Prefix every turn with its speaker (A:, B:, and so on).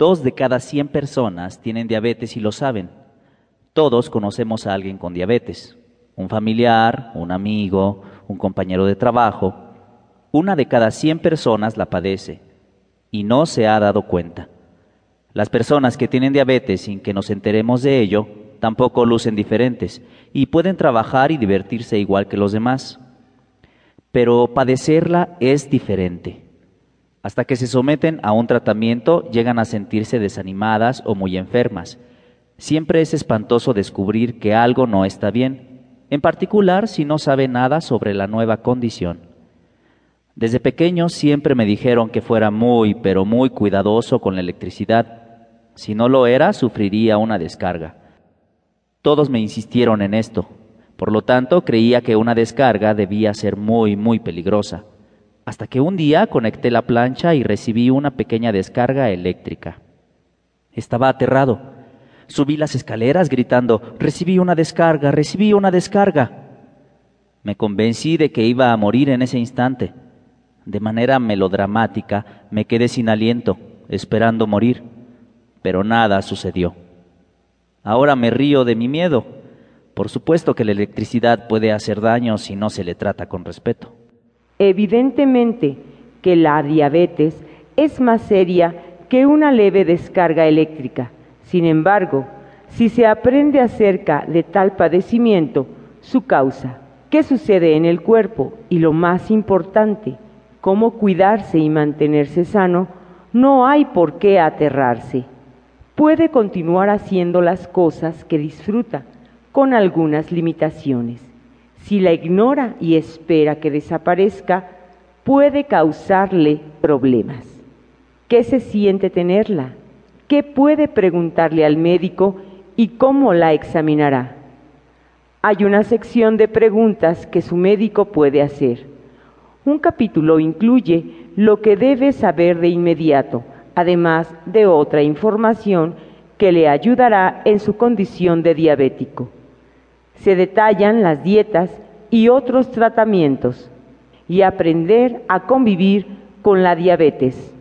A: Dos de cada cien personas tienen diabetes y lo saben. Todos conocemos a alguien con diabetes, un familiar, un amigo, un compañero de trabajo. Una de cada cien personas la padece y no se ha dado cuenta. Las personas que tienen diabetes sin que nos enteremos de ello tampoco lucen diferentes y pueden trabajar y divertirse igual que los demás. Pero padecerla es diferente. Hasta que se someten a un tratamiento llegan a sentirse desanimadas o muy enfermas. Siempre es espantoso descubrir que algo no está bien, en particular si no sabe nada sobre la nueva condición. Desde pequeño siempre me dijeron que fuera muy, pero muy cuidadoso con la electricidad. Si no lo era, sufriría una descarga. Todos me insistieron en esto. Por lo tanto, creía que una descarga debía ser muy, muy peligrosa hasta que un día conecté la plancha y recibí una pequeña descarga eléctrica. Estaba aterrado. Subí las escaleras gritando, recibí una descarga, recibí una descarga. Me convencí de que iba a morir en ese instante. De manera melodramática me quedé sin aliento, esperando morir, pero nada sucedió. Ahora me río de mi miedo. Por supuesto que la electricidad puede hacer daño si no se le trata con respeto.
B: Evidentemente que la diabetes es más seria que una leve descarga eléctrica. Sin embargo, si se aprende acerca de tal padecimiento, su causa, qué sucede en el cuerpo y lo más importante, cómo cuidarse y mantenerse sano, no hay por qué aterrarse. Puede continuar haciendo las cosas que disfruta, con algunas limitaciones. Si la ignora y espera que desaparezca, puede causarle problemas. ¿Qué se siente tenerla? ¿Qué puede preguntarle al médico y cómo la examinará? Hay una sección de preguntas que su médico puede hacer. Un capítulo incluye lo que debe saber de inmediato, además de otra información que le ayudará en su condición de diabético se detallan las dietas y otros tratamientos y aprender a convivir con la diabetes.